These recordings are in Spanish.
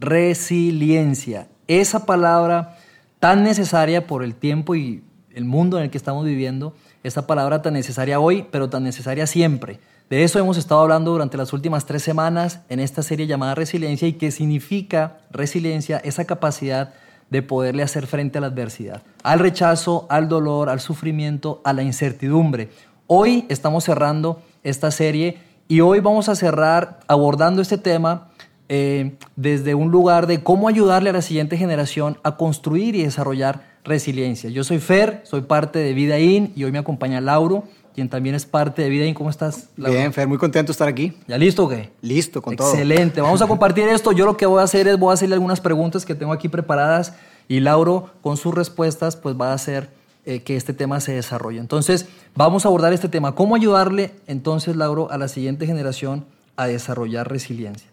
resiliencia. Esa palabra tan necesaria por el tiempo y el mundo en el que estamos viviendo, esa palabra tan necesaria hoy, pero tan necesaria siempre. De eso hemos estado hablando durante las últimas tres semanas en esta serie llamada Resiliencia y qué significa resiliencia, esa capacidad de poderle hacer frente a la adversidad, al rechazo, al dolor, al sufrimiento, a la incertidumbre. Hoy estamos cerrando esta serie y hoy vamos a cerrar abordando este tema eh, desde un lugar de cómo ayudarle a la siguiente generación a construir y desarrollar resiliencia. Yo soy Fer, soy parte de Vida In y hoy me acompaña Lauro, quien también es parte de Vida In. ¿Cómo estás? Lauro? Bien, Fer, muy contento de estar aquí. ¿Ya listo o qué? Listo, con todo. Excelente. Vamos a compartir esto. Yo lo que voy a hacer es voy a hacerle algunas preguntas que tengo aquí preparadas y Lauro con sus respuestas pues va a hacer eh, que este tema se desarrolle. Entonces, vamos a abordar este tema. ¿Cómo ayudarle entonces, Lauro, a la siguiente generación a desarrollar resiliencia?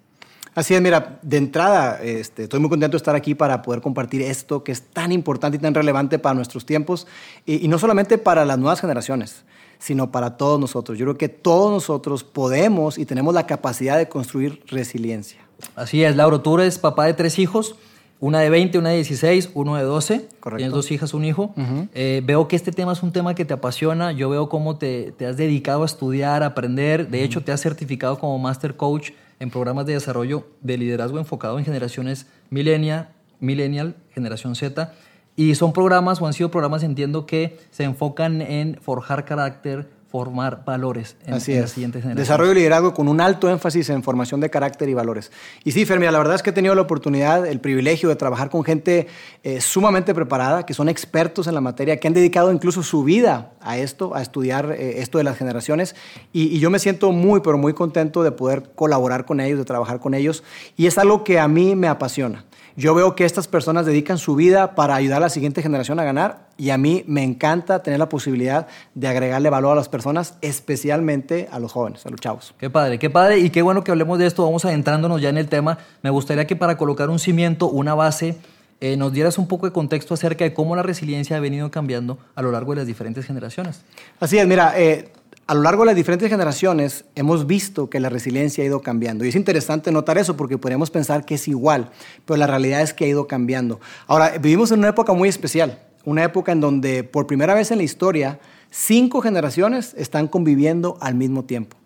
Así es, mira, de entrada este, estoy muy contento de estar aquí para poder compartir esto que es tan importante y tan relevante para nuestros tiempos y, no solamente para las nuevas generaciones, sino para todos nosotros. Yo creo que todos nosotros podemos y tenemos la capacidad de construir resiliencia. Así es, Lauro, tú eres papá de tres hijos. Una de 20, una de 16, uno de 12. Correcto. Tienes dos hijas, un hijo. Eh, veo que este tema es un tema que te apasiona. Yo veo cómo te, te has dedicado a estudiar, a aprender. De hecho, te has certificado como Master Coach en programas de desarrollo de liderazgo enfocado en generaciones millennial, millennial, generación Z. Y son programas, o han sido programas, entiendo, que se enfocan en forjar carácter, formar valores en, Así en siguiente generación. Desarrollo y liderazgo con un alto énfasis en formación de carácter y valores. Y sí, Fermia, la verdad es que he tenido la oportunidad, el privilegio de trabajar con gente eh, sumamente preparada, que son expertos en la materia, que han dedicado incluso su vida a esto, a estudiar eh, esto de las generaciones. Y, y, yo me siento muy, pero muy contento de poder colaborar con ellos, de trabajar con ellos. Y es algo que a mí me apasiona. Yo veo que estas personas dedican su vida para ayudar a la siguiente generación a ganar y a mí me encanta tener la posibilidad de agregarle valor a las personas, especialmente a los jóvenes, a los chavos. Qué padre, qué padre y qué bueno que hablemos de esto. Vamos adentrándonos ya en el tema. Me gustaría que para colocar un cimiento, una base, eh, nos dieras un poco de contexto acerca de cómo la resiliencia ha venido cambiando a lo largo de las diferentes generaciones. Así es, mira, eh, a lo largo de las diferentes generaciones hemos visto que la resiliencia ha ido cambiando. Y es interesante notar eso porque podríamos pensar que es igual, pero la realidad es que ha ido cambiando. Ahora, vivimos en una época muy especial, una época en donde por primera vez en la historia cinco generaciones están conviviendo al mismo tiempo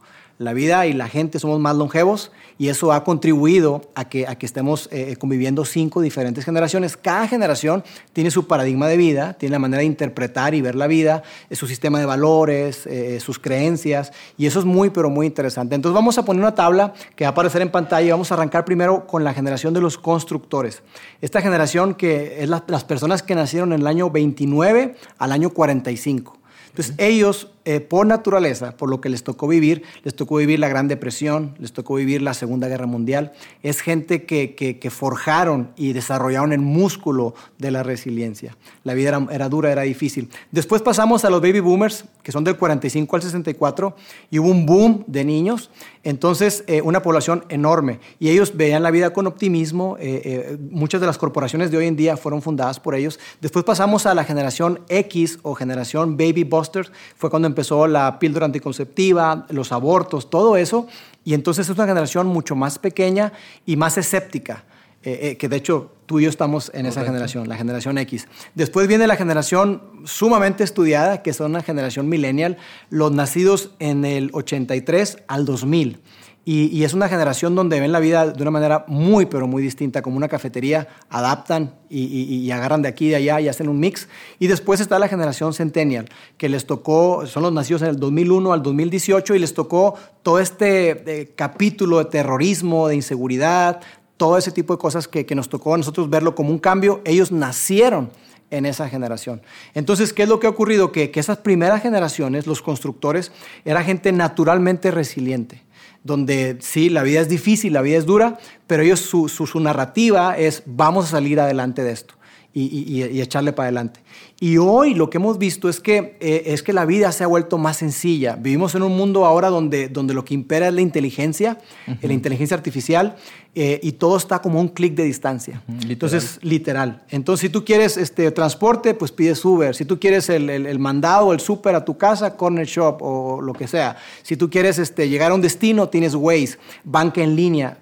la vida y la gente somos más longevos y eso ha contribuido a que, a que estemos eh, conviviendo cinco diferentes generaciones. Cada generación tiene su paradigma de vida, tiene la manera de interpretar y ver la vida, eh, su sistema de valores, eh, sus creencias y eso es muy, pero muy interesante. Entonces vamos a poner una tabla que va a aparecer en pantalla y vamos a arrancar primero con la generación de los constructores. Esta generación que es las personas que nacieron en el año 29 al año 45. Entonces, ellos, eh, por naturaleza, por lo que les tocó vivir, les tocó vivir la Gran Depresión, les tocó vivir la Segunda Guerra Mundial, es gente que, forjaron y desarrollaron el músculo de la resiliencia. La vida era, dura, era difícil. Después pasamos a los baby boomers, que son del 45 al 64, y hubo un boom de niños, entonces eh, una población enorme. Y ellos veían la vida con optimismo, eh, muchas de las corporaciones de hoy en día fueron fundadas por ellos. Después pasamos a la generación X o generación baby boomers, fue cuando empezó la píldora anticonceptiva, los abortos, todo eso. Y entonces es una generación mucho más pequeña y más escéptica. Eh, eh, que de hecho tú y yo estamos en esa generación, la generación X. Después viene la generación sumamente estudiada, que son la generación millennial, los nacidos en el 83 al 2000. Y, es una generación donde ven la vida de una manera muy, pero muy distinta, como una cafetería, adaptan y, agarran de aquí y de allá y hacen un mix. Y después está la generación Centennial, que les tocó, son los nacidos en el 2001 al 2018 y les tocó todo este eh, capítulo de terrorismo, de inseguridad, todo ese tipo de cosas que, nos tocó a nosotros verlo como un cambio. Ellos nacieron en esa generación. Entonces, ¿qué es lo que ha ocurrido? Que, que esas primeras generaciones, los constructores, era gente naturalmente resiliente donde sí, la vida es difícil, la vida es dura, pero ellos su, su, narrativa es vamos a salir adelante de esto y, y, echarle para adelante. Y hoy lo que hemos visto es que, eh, es que la vida se ha vuelto más sencilla. Vivimos en un mundo ahora donde, donde lo que impera es la inteligencia, la inteligencia artificial, eh, y todo está como un clic de distancia. Entonces, literal. Entonces, si tú quieres este, transporte, pues pides Uber. Si tú quieres el, el, mandado, el súper a tu casa, Corner Shop o lo que sea. Si tú quieres este, llegar a un destino, tienes Waze, banca en línea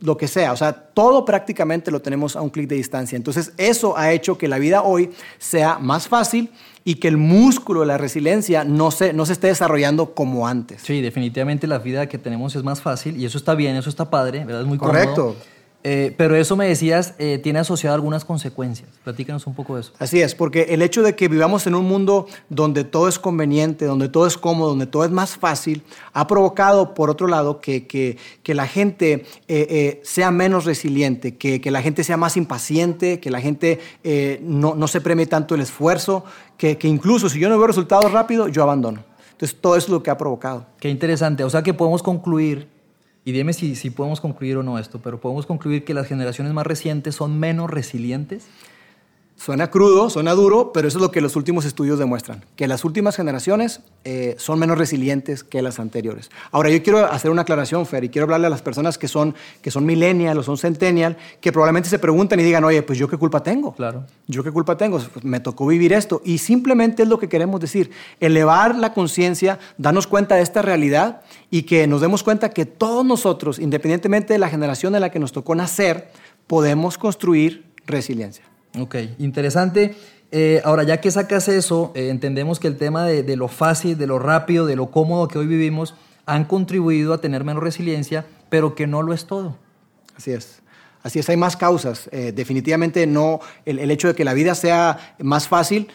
lo que sea. O sea, todo prácticamente lo tenemos a un clic de distancia. Entonces, eso ha hecho que la vida hoy sea más fácil y que el músculo de la resiliencia no se, no se esté desarrollando como antes. Sí, definitivamente la vida que tenemos es más fácil y eso está bien, eso está padre, ¿verdad? Es muy Correcto. Eh, pero eso me decías, eh, tiene asociado algunas consecuencias. Platícanos un poco de eso. Así es, porque el hecho de que vivamos en un mundo donde todo es conveniente, donde todo es cómodo, donde todo es más fácil, ha provocado, por otro lado, que, que, que la gente eh, sea menos resiliente, que, que, la gente sea más impaciente, que la gente no, no, se premie tanto el esfuerzo, que, incluso si yo no veo resultados rápido, yo abandono. Entonces, todo eso es lo que ha provocado. Qué interesante. O sea que podemos concluir y dime si, si podemos concluir o no esto, pero podemos concluir que las generaciones más recientes son menos resilientes. Suena crudo, suena duro, pero eso es lo que los últimos estudios demuestran, que las últimas generaciones eh, son menos resilientes que las anteriores. Ahora, yo quiero hacer una aclaración, Fer, y quiero hablarle a las personas que son, que son millennial o son centennial, que probablemente se preguntan y digan, oye, pues yo qué culpa tengo. Claro. Yo qué culpa tengo, pues me tocó vivir esto. Y simplemente es lo que queremos decir, elevar la conciencia, darnos cuenta de esta realidad y que nos demos cuenta que todos nosotros, independientemente de la generación en la que nos tocó nacer, podemos construir resiliencia. Ok, interesante. Eh, ahora, ya que sacas eso, eh, entendemos que el tema de, lo fácil, de lo rápido, de lo cómodo que hoy vivimos, han contribuido a tener menos resiliencia, pero que no lo es todo. Así es. Así es, hay más causas. Eh, definitivamente no, el, el, hecho de que la vida sea más fácil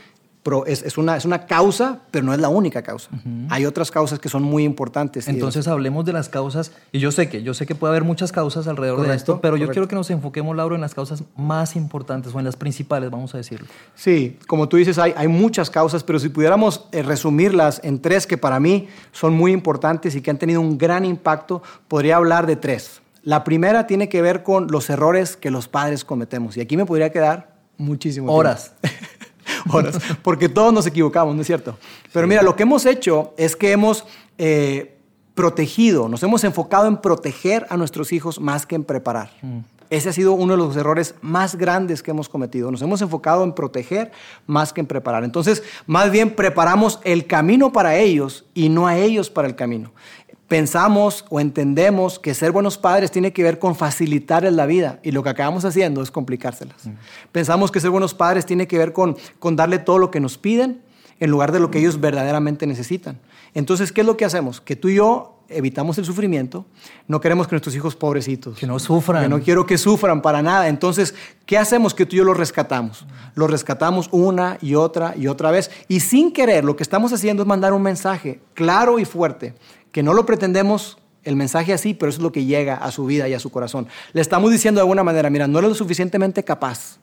es, es, una, es una causa, pero no es la única causa. Hay otras causas que son muy importantes. Entonces hablemos de las causas, y yo sé que, yo sé que puede haber muchas causas alrededor de esto, pero yo quiero que nos enfoquemos, Lauro, en las causas más importantes o en las principales, vamos a decirlo. Sí, como tú dices, hay, hay muchas causas, pero si pudiéramos eh, resumirlas en tres que para mí son muy importantes y que han tenido un gran impacto, podría hablar de tres. La primera tiene que ver con los errores que los padres cometemos. Y aquí me podría quedar muchísimo Horas. horas, porque todos nos equivocamos, ¿no es cierto? Pero mira, lo que hemos hecho es que hemos eh, protegido, nos hemos enfocado en proteger a nuestros hijos más que en preparar. Mm. Ese ha sido uno de los errores más grandes que hemos cometido. Nos hemos enfocado en proteger más que en preparar. Entonces, más bien preparamos el camino para ellos y no a ellos para el camino pensamos o entendemos que ser buenos padres tiene que ver con facilitarles la vida y lo que acabamos haciendo es complicárselas. Pensamos que ser buenos padres tiene que ver con, con darle todo lo que nos piden en lugar de lo que ellos verdaderamente necesitan. Entonces, ¿qué es lo que hacemos? Que tú y yo evitamos el sufrimiento, no queremos que nuestros hijos pobrecitos, que no sufran, que no quiero que sufran para nada. Entonces, ¿qué hacemos? Que tú y yo los rescatamos. Los rescatamos una y otra y otra vez. Y sin querer, lo que estamos haciendo es mandar un mensaje claro y fuerte que no lo pretendemos el mensaje así, pero eso es lo que llega a su vida y a su corazón. Le estamos diciendo de alguna manera, mira, no eres lo suficientemente capaz.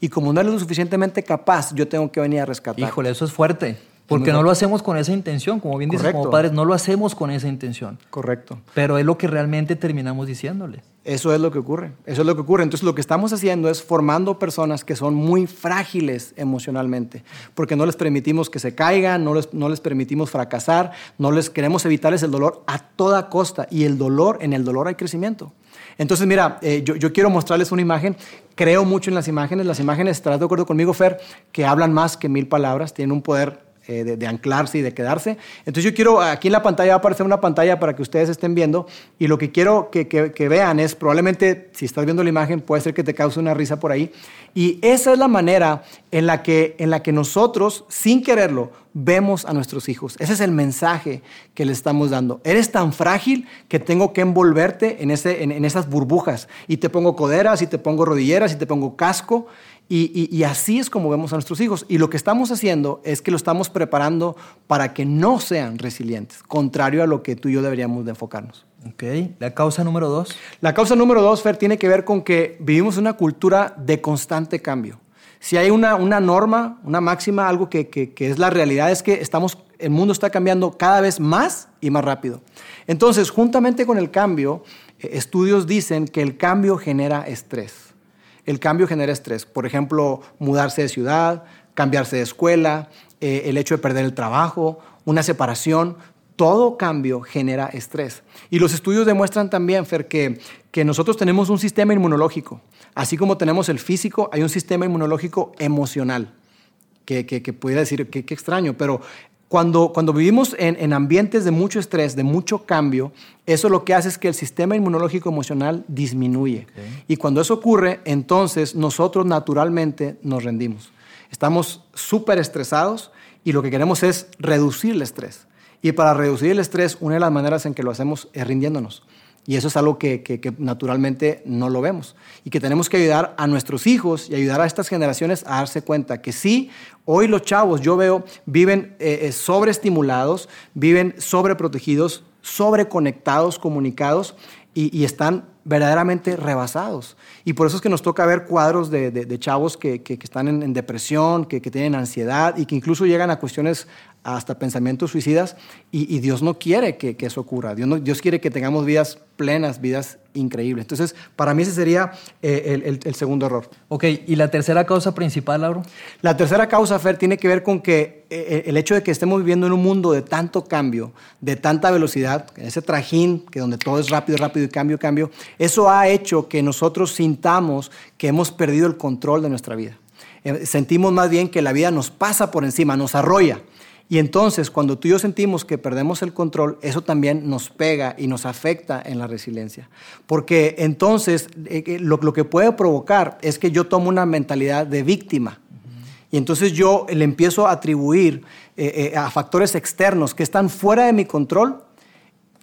Y como no eres lo suficientemente capaz, yo tengo que venir a rescatar. Híjole, eso es fuerte. Porque no lo hacemos con esa intención, como bien dices como padres, no lo hacemos con esa intención. Correcto. Pero es lo que realmente terminamos diciéndole. Eso es lo que ocurre, eso es lo que ocurre. Entonces lo que estamos haciendo es formando personas que son muy frágiles emocionalmente, porque no les permitimos que se caigan, no les, no les permitimos fracasar, no les queremos evitarles el dolor a toda costa. Y el dolor, en el dolor hay crecimiento. Entonces, mira, eh, yo, yo, quiero mostrarles una imagen. Creo mucho en las imágenes. Las imágenes, ¿estás de acuerdo conmigo, Fer? Que hablan más que mil palabras, tienen un poder eh, de, anclarse y de quedarse. Entonces yo quiero, aquí en la pantalla va a aparecer una pantalla para que ustedes estén viendo y lo que quiero que, vean es, probablemente si estás viendo la imagen puede ser que te cause una risa por ahí. Y esa es la manera en la que, en la que nosotros, sin quererlo, vemos a nuestros hijos. Ese es el mensaje que le estamos dando. Eres tan frágil que tengo que envolverte en, ese, en esas burbujas. Y te pongo coderas, y te pongo rodilleras, y te pongo casco. Y, así es como vemos a nuestros hijos. Y lo que estamos haciendo es que lo estamos preparando para que no sean resilientes, contrario a lo que tú y yo deberíamos de enfocarnos. Ok, la causa número dos. La causa número dos, Fer, tiene que ver con que vivimos una cultura de constante cambio. Si hay una, una norma, una máxima, algo que, que, que es la realidad, es que estamos, el mundo está cambiando cada vez más y más rápido. Entonces, juntamente con el cambio, eh, estudios dicen que el cambio genera estrés el cambio genera estrés. Por ejemplo, mudarse de ciudad, cambiarse de escuela, eh, el hecho de perder el trabajo, una separación, todo cambio genera estrés. Y los estudios demuestran también, Fer, que, que nosotros tenemos un sistema inmunológico. Así como tenemos el físico, hay un sistema inmunológico emocional. Que, que, pudiera decir, qué extraño, pero Cuando, cuando vivimos en, en ambientes de mucho estrés, de mucho cambio, eso lo que hace es que el sistema inmunológico emocional disminuye. Y cuando eso ocurre, entonces nosotros naturalmente nos rendimos. Estamos súper estresados y lo que queremos es reducir el estrés. Y para reducir el estrés, una de las maneras en que lo hacemos es rindiéndonos. Y eso es algo que, naturalmente no lo vemos. Y que tenemos que ayudar a nuestros hijos y ayudar a estas generaciones a darse cuenta que sí, hoy los chavos, yo veo, viven eh, eh, sobreestimulados, viven sobreprotegidos, sobreconectados, comunicados y, están verdaderamente rebasados. Y por eso es que nos toca ver cuadros de, chavos que, están en, depresión, que, tienen ansiedad y que incluso llegan a cuestiones hasta pensamientos suicidas y, Dios no quiere que, eso ocurra. Dios, Dios quiere que tengamos vidas plenas, vidas increíbles. Entonces, para mí ese sería eh, el, segundo error. Ok, ¿y la tercera causa principal, Lauro? La tercera causa, Fer, tiene que ver con que eh, eh, el hecho de que estemos viviendo en un mundo de tanto cambio, de tanta velocidad, ese trajín, que donde todo es rápido, rápido y cambio, cambio, eso ha hecho que nosotros sintamos que hemos perdido el control de nuestra vida. sentimos más bien que la vida nos pasa por encima, nos arrolla. Y entonces, cuando tú y yo sentimos que perdemos el control, eso también nos pega y nos afecta en la resiliencia. Porque entonces, eh, lo, que puede provocar es que yo tomo una mentalidad de víctima. Y entonces yo le empiezo a atribuir eh, eh, a factores externos que están fuera de mi control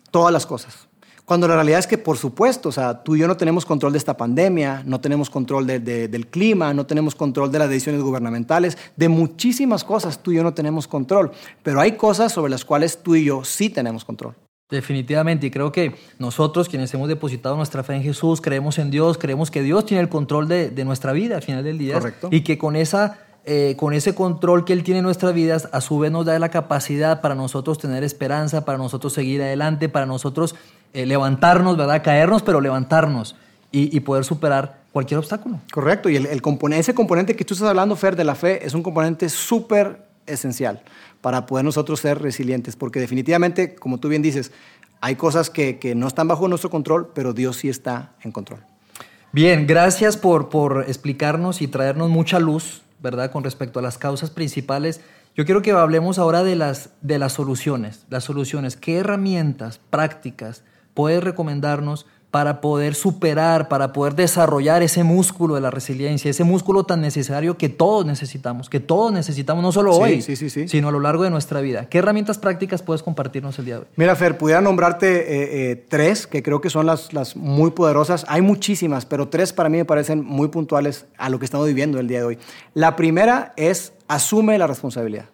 todas las cosas. Cuando la realidad es que, por supuesto, o sea, tú y yo no tenemos control de esta pandemia, no tenemos control del clima, no tenemos control de las decisiones gubernamentales, de muchísimas cosas tú y yo no tenemos control, pero hay cosas sobre las cuales tú y yo sí tenemos control. Definitivamente, y creo que nosotros quienes hemos depositado nuestra fe en Jesús, creemos en Dios, creemos que Dios tiene el control de, de nuestra vida al final del día. Correcto. Y que con esa eh, con ese control que Él tiene en nuestras vidas, a su vez nos da la capacidad para nosotros tener esperanza, para nosotros seguir adelante, para nosotros eh, levantarnos, ¿verdad? Caernos, pero levantarnos y, poder superar cualquier obstáculo. Correcto, y el, ese componente que tú estás hablando, Fer, de la fe, es un componente súper esencial para poder nosotros ser resilientes, porque definitivamente, como tú bien dices, hay cosas que, que no están bajo nuestro control, pero Dios sí está en control. Bien, gracias por, por explicarnos y traernos mucha luz ¿verdad? Con respecto a las causas principales, yo quiero que hablemos ahora de las, de las soluciones. Las soluciones, ¿qué herramientas prácticas puedes recomendarnos para poder superar, para poder desarrollar ese músculo de la resiliencia, ese músculo tan necesario que todos necesitamos, que todos necesitamos, no solo hoy, sino a lo largo de nuestra vida. ¿Qué herramientas prácticas puedes compartirnos el día de hoy? Mira, Fer, pudiera nombrarte eh, eh, tres que creo que son las, las muy poderosas. Hay muchísimas, pero tres para mí me parecen muy puntuales a lo que estamos viviendo el día de hoy. La primera es asume la responsabilidad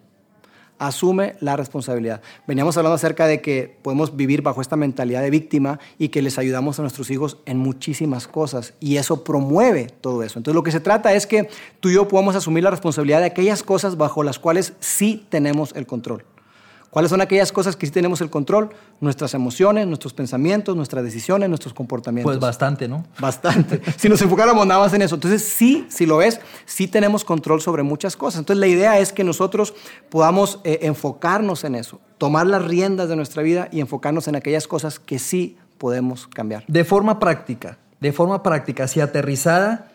asume la responsabilidad. Veníamos hablando acerca de que podemos vivir bajo esta mentalidad de víctima y que les ayudamos a nuestros hijos en muchísimas cosas y eso promueve todo eso. Entonces lo que se trata es que tú y yo podamos asumir la responsabilidad de aquellas cosas bajo las cuales sí tenemos el control. ¿Cuáles son aquellas cosas que sí tenemos el control? Nuestras emociones, nuestros pensamientos, nuestras decisiones, nuestros comportamientos. Pues bastante, ¿no? Bastante. si nos enfocáramos nada más en eso. Entonces, sí, si lo ves, sí tenemos control sobre muchas cosas. Entonces, la idea es que nosotros podamos eh, enfocarnos en eso, tomar las riendas de nuestra vida y enfocarnos en aquellas cosas que sí podemos cambiar. De forma práctica, de forma práctica, si aterrizada,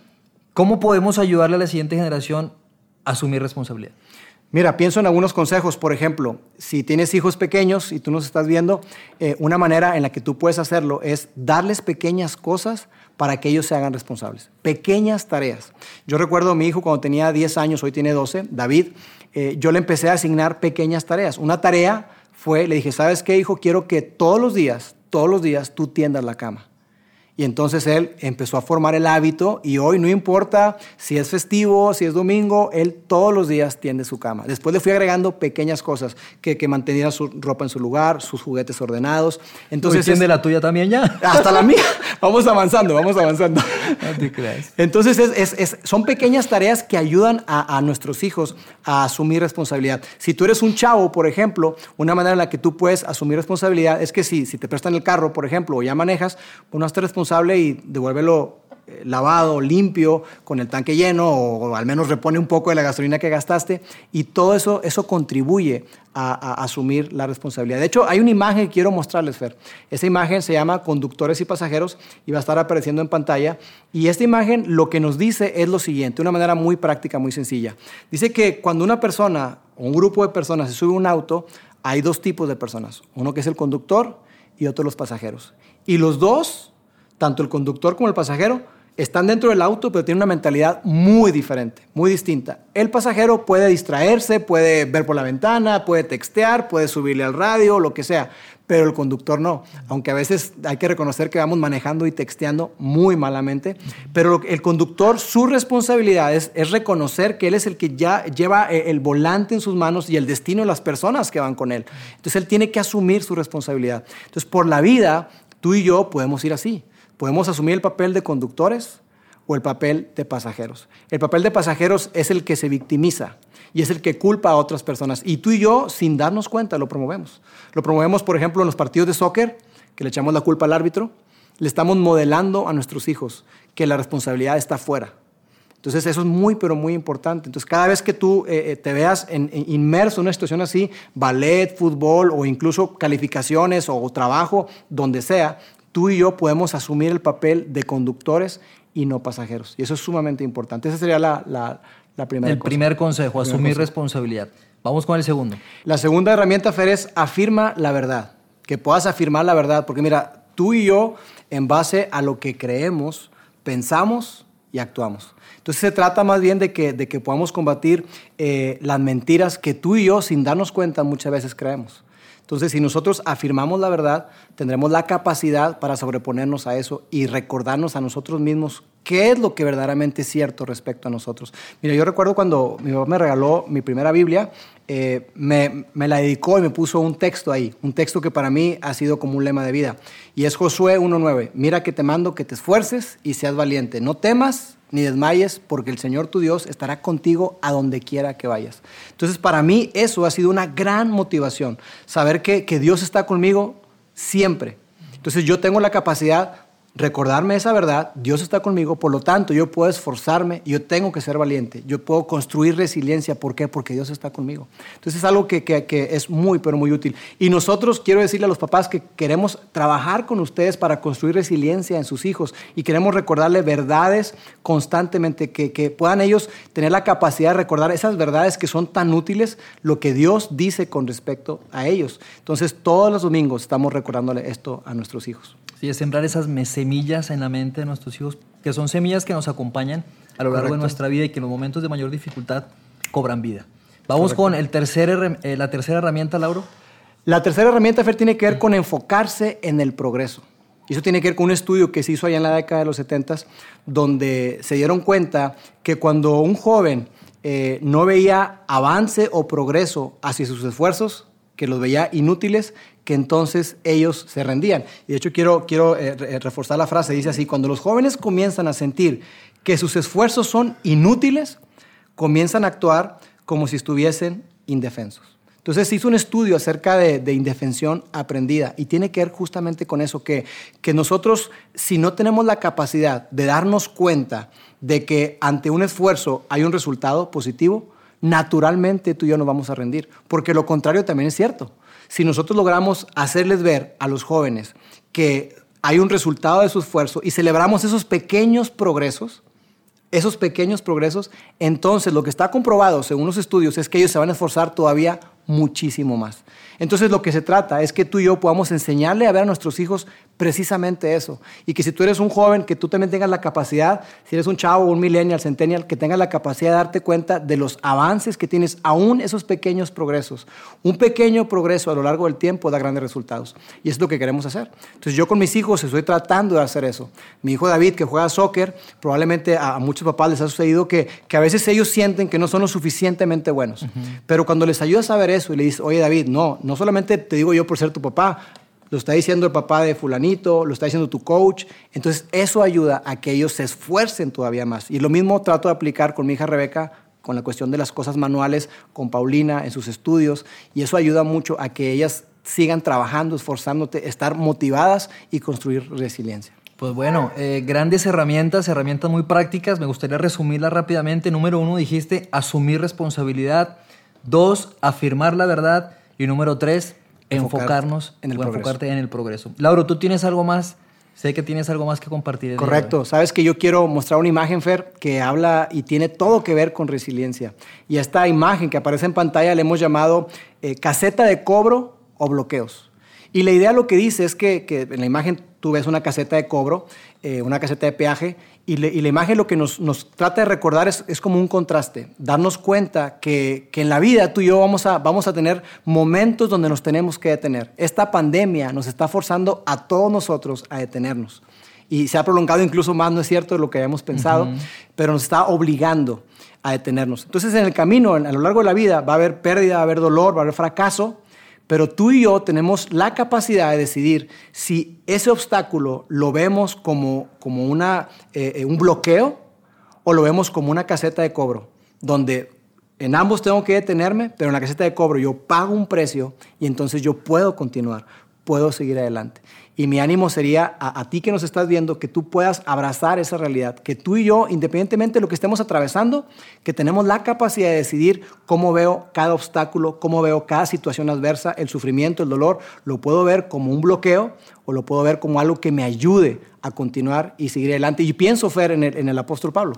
¿cómo podemos ayudarle a la siguiente generación a asumir responsabilidad? Mira, pienso en algunos consejos. Por ejemplo, si tienes hijos pequeños y tú nos estás viendo, eh, una manera en la que tú puedes hacerlo es darles pequeñas cosas para que ellos se hagan responsables. Pequeñas tareas. Yo recuerdo a mi hijo cuando tenía 10 años, hoy tiene 12, David, eh, yo le empecé a asignar pequeñas tareas. Una tarea fue, le dije, ¿sabes qué, hijo? Quiero que todos los días, todos los días tú tiendas la cama. Y entonces él empezó a formar el hábito y hoy no importa si es festivo, si es domingo, él todos los días tiende su cama. Después le fui agregando pequeñas cosas, que, que mantenía su ropa en su lugar, sus juguetes ordenados. Entonces tiende la tuya también ya? Hasta la mía. Vamos avanzando, vamos avanzando. No te creas. Entonces es, es, son pequeñas tareas que ayudan a, a nuestros hijos a asumir responsabilidad. Si tú eres un chavo, por ejemplo, una manera en la que tú puedes asumir responsabilidad es que si, si te prestan el carro, por ejemplo, o ya manejas, pues no responsable y devuélvelo eh, lavado, limpio, con el tanque lleno o, al menos repone un poco de la gasolina que gastaste y todo eso, eso contribuye a, asumir la responsabilidad. De hecho, hay una imagen que quiero mostrarles, Fer. Esta imagen se llama Conductores y Pasajeros y va a estar apareciendo en pantalla. Y esta imagen lo que nos dice es lo siguiente, de una manera muy práctica, muy sencilla. Dice que cuando una persona o un grupo de personas se sube a un auto, hay dos tipos de personas. Uno que es el conductor y otro los pasajeros. Y los dos, tanto el conductor como el pasajero, están dentro del auto, pero tienen una mentalidad muy diferente, muy distinta. El pasajero puede distraerse, puede ver por la ventana, puede textear, puede subirle al radio, lo que sea, pero el conductor no. Aunque a veces hay que reconocer que vamos manejando y texteando muy malamente, pero el conductor, su responsabilidad es, reconocer que él es el que ya lleva eh, el volante en sus manos y el destino de las personas que van con él. Entonces él tiene que asumir su responsabilidad. Entonces por la vida, tú y yo podemos ir así. Podemos asumir el papel de conductores o el papel de pasajeros. El papel de pasajeros es el que se victimiza y es el que culpa a otras personas. Y tú y yo, sin darnos cuenta, lo promovemos. Lo promovemos, por ejemplo, en los partidos de soccer, que le echamos la culpa al árbitro. Le estamos modelando a nuestros hijos que la responsabilidad está fuera. Entonces eso es muy, pero muy importante. Entonces cada vez que tú eh, eh, te veas inmerso en una situación así, ballet, fútbol o incluso calificaciones o trabajo, donde sea, tú y yo podemos asumir el papel de conductores y no pasajeros. Y eso es sumamente importante. Esa sería la, la, primera El primer consejo, asumir responsabilidad. Vamos con el segundo. La segunda herramienta, Fer, es afirma la verdad. Que puedas afirmar la verdad. Porque mira, tú y yo, en base a lo que creemos, pensamos y actuamos. Entonces se trata más bien de que, de que podamos combatir eh, las mentiras que tú y yo, sin darnos cuenta, muchas veces creemos. Entonces, si nosotros afirmamos la verdad, tendremos la capacidad para sobreponernos a eso y recordarnos a nosotros mismos qué es lo que verdaderamente es cierto respecto a nosotros. Mira, yo recuerdo cuando mi papá me regaló mi primera Biblia, eh, me, la dedicó y me puso un texto ahí, un texto que para mí ha sido como un lema de vida. Y es Josué 1.9. Mira que te mando que te esfuerces y seas valiente. No temas ni desmayes, porque el Señor tu Dios estará contigo a donde quiera que vayas. Entonces, para mí eso ha sido una gran motivación, saber que, que Dios está conmigo siempre. Entonces, yo tengo la capacidad recordarme esa verdad, Dios está conmigo, por lo tanto yo puedo esforzarme, yo tengo que ser valiente, yo puedo construir resiliencia, ¿por qué? Porque Dios está conmigo. Entonces es algo que, que, es muy, pero muy útil. Y nosotros quiero decirle a los papás que queremos trabajar con ustedes para construir resiliencia en sus hijos y queremos recordarle verdades constantemente, que, que puedan ellos tener la capacidad de recordar esas verdades que son tan útiles, lo que Dios dice con respecto a ellos. Entonces todos los domingos estamos recordándole esto a nuestros hijos. Sí, es sembrar esas semillas en la mente de nuestros hijos, que son semillas que nos acompañan a lo largo de nuestra vida y que en los momentos de mayor dificultad cobran vida. Vamos con el tercer, eh, la tercera herramienta, Lauro. La tercera herramienta, Fer, tiene que ver con enfocarse en el progreso. Y eso tiene que ver con un estudio que se hizo allá en la década de los 70, donde se dieron cuenta que cuando un joven eh, no veía avance o progreso hacia sus esfuerzos, que los veía inútiles, que entonces ellos se rendían. Y de hecho quiero, quiero eh, eh, reforzar la frase, dice así, cuando los jóvenes comienzan a sentir que sus esfuerzos son inútiles, comienzan a actuar como si estuviesen indefensos. Entonces se hizo un estudio acerca de, indefensión aprendida y tiene que ver justamente con eso, que, que nosotros si no tenemos la capacidad de darnos cuenta de que ante un esfuerzo hay un resultado positivo, naturalmente tú y yo nos vamos a rendir, porque lo contrario también es cierto si nosotros logramos hacerles ver a los jóvenes que hay un resultado de su esfuerzo y celebramos esos pequeños progresos, esos pequeños progresos, entonces lo que está comprobado según los estudios es que ellos se van a esforzar todavía muchísimo más. Entonces lo que se trata es que tú y yo podamos enseñarle a ver a nuestros hijos precisamente eso. Y que si tú eres un joven, que tú también tengas la capacidad, si eres un chavo, un millennial, centennial, que tengas la capacidad de darte cuenta de los avances que tienes, aún esos pequeños progresos. Un pequeño progreso a lo largo del tiempo da grandes resultados. Y es lo que queremos hacer. Entonces yo con mis hijos estoy tratando de hacer eso. Mi hijo David, que juega soccer, probablemente a, muchos papás les ha sucedido que, que, a veces ellos sienten que no son lo suficientemente buenos. Pero cuando les ayudas a ver eso y le dices, oye David, no, no solamente te digo yo por ser tu papá, lo está diciendo el papá de fulanito, lo está diciendo tu coach. Entonces eso ayuda a que ellos se esfuercen todavía más. Y lo mismo trato de aplicar con mi hija Rebeca con la cuestión de las cosas manuales, con Paulina en sus estudios. Y eso ayuda mucho a que ellas sigan trabajando, esforzándote, estar motivadas y construir resiliencia. Pues bueno, eh, grandes herramientas, herramientas muy prácticas. Me gustaría resumirlas rápidamente. Número uno, dijiste asumir responsabilidad. Dos, afirmar la verdad. Y número tres, enfocarnos en el enfocarte en el progreso. Lauro, ¿tú tienes algo más? Sé que tienes algo más que compartir. Correcto. Sabes que yo quiero mostrar una imagen, Fer, que habla y tiene todo que ver con resiliencia. Y esta imagen que aparece en pantalla le hemos llamado eh, caseta de cobro o bloqueos. Y la idea lo que dice es que, que en la imagen tú ves una caseta de cobro, eh, una caseta de peaje, y, la imagen lo que nos, nos trata de recordar es, es, como un contraste, darnos cuenta que, que, en la vida tú y yo vamos a, vamos a tener momentos donde nos tenemos que detener. Esta pandemia nos está forzando a todos nosotros a detenernos. Y se ha prolongado incluso más, no es cierto, de lo que habíamos pensado, uh -huh. pero nos está obligando a detenernos. Entonces en el camino, a lo largo de la vida, va a haber pérdida, va a haber dolor, va a haber fracaso, pero tú y yo tenemos la capacidad de decidir si ese obstáculo lo vemos como, como una, eh, un bloqueo o lo vemos como una caseta de cobro, donde en ambos tengo que detenerme, pero en la caseta de cobro yo pago un precio y entonces yo puedo continuar, puedo seguir adelante. Y mi ánimo sería a, ti que nos estás viendo, que tú puedas abrazar esa realidad, que tú y yo, independientemente de lo que estemos atravesando, que tenemos la capacidad de decidir cómo veo cada obstáculo, cómo veo cada situación adversa, el sufrimiento, el dolor, lo puedo ver como un bloqueo o lo puedo ver como algo que me ayude a continuar y seguir adelante. Y pienso, Fer, en el, en el apóstol Pablo.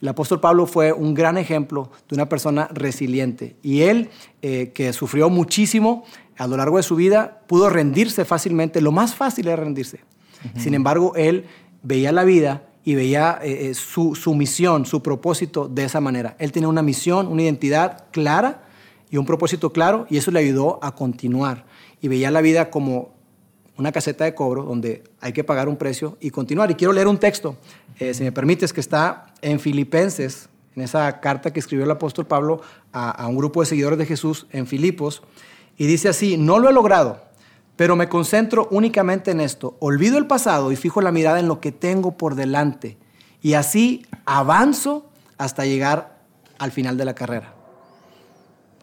El apóstol Pablo fue un gran ejemplo de una persona resiliente y él, eh, que sufrió muchísimo, a lo largo de su vida pudo rendirse fácilmente, lo más fácil era rendirse. Uh -huh. Sin embargo, él veía la vida y veía eh, su, su, misión, su propósito de esa manera. Él tenía una misión, una identidad clara y un propósito claro y eso le ayudó a continuar. Y veía la vida como una caseta de cobro donde hay que pagar un precio y continuar. Y quiero leer un texto, eh, si me permites, que está en Filipenses, en esa carta que escribió el apóstol Pablo a, a un grupo de seguidores de Jesús en Filipos. Y dice así, no lo he logrado, pero me concentro únicamente en esto. Olvido el pasado y fijo la mirada en lo que tengo por delante. Y así avanzo hasta llegar al final de la carrera.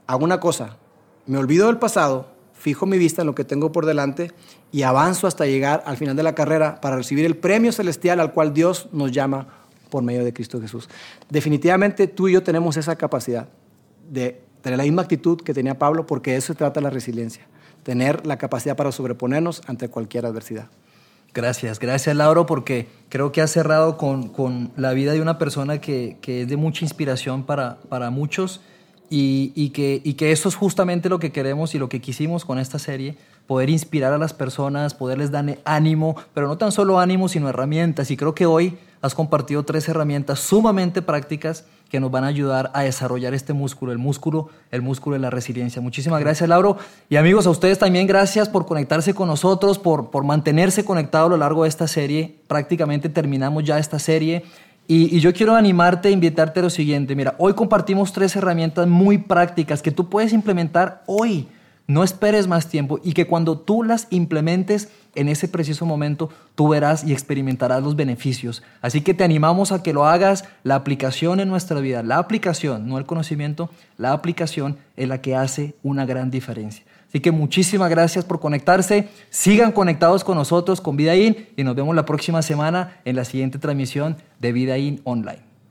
Hago una cosa, me olvido del pasado, fijo mi vista en lo que tengo por delante y avanzo hasta llegar al final de la carrera para recibir el premio celestial al cual Dios nos llama por medio de Cristo Jesús. Definitivamente tú y yo tenemos esa capacidad de tener la misma actitud que tenía Pablo, porque eso se trata de la resiliencia, tener la capacidad para sobreponernos ante cualquier adversidad. Gracias, gracias Lauro, porque creo que has cerrado con, con la vida de una persona que, que, es de mucha inspiración para, para muchos y, y, que, y que eso es justamente lo que queremos y lo que quisimos con esta serie, poder inspirar a las personas, poderles dar ánimo, pero no tan solo ánimo, sino herramientas. Y creo que hoy has compartido tres herramientas sumamente prácticas que nos van a ayudar a desarrollar este músculo, el músculo, el músculo de la resiliencia. Muchísimas gracias, Lauro. Y amigos, a ustedes también gracias por conectarse con nosotros, por, por mantenerse conectados a lo largo de esta serie. Prácticamente terminamos ya esta serie. Y, y, yo quiero animarte, invitarte a lo siguiente. Mira, hoy compartimos tres herramientas muy prácticas que tú puedes implementar hoy. No esperes más tiempo y que cuando tú las implementes en ese preciso momento, tú verás y experimentarás los beneficios. Así que te animamos a que lo hagas. La aplicación en nuestra vida, la aplicación, no el conocimiento, la aplicación es la que hace una gran diferencia. Así que muchísimas gracias por conectarse. Sigan conectados con nosotros, con Vida In, y nos vemos la próxima semana en la siguiente transmisión de Vida In Online.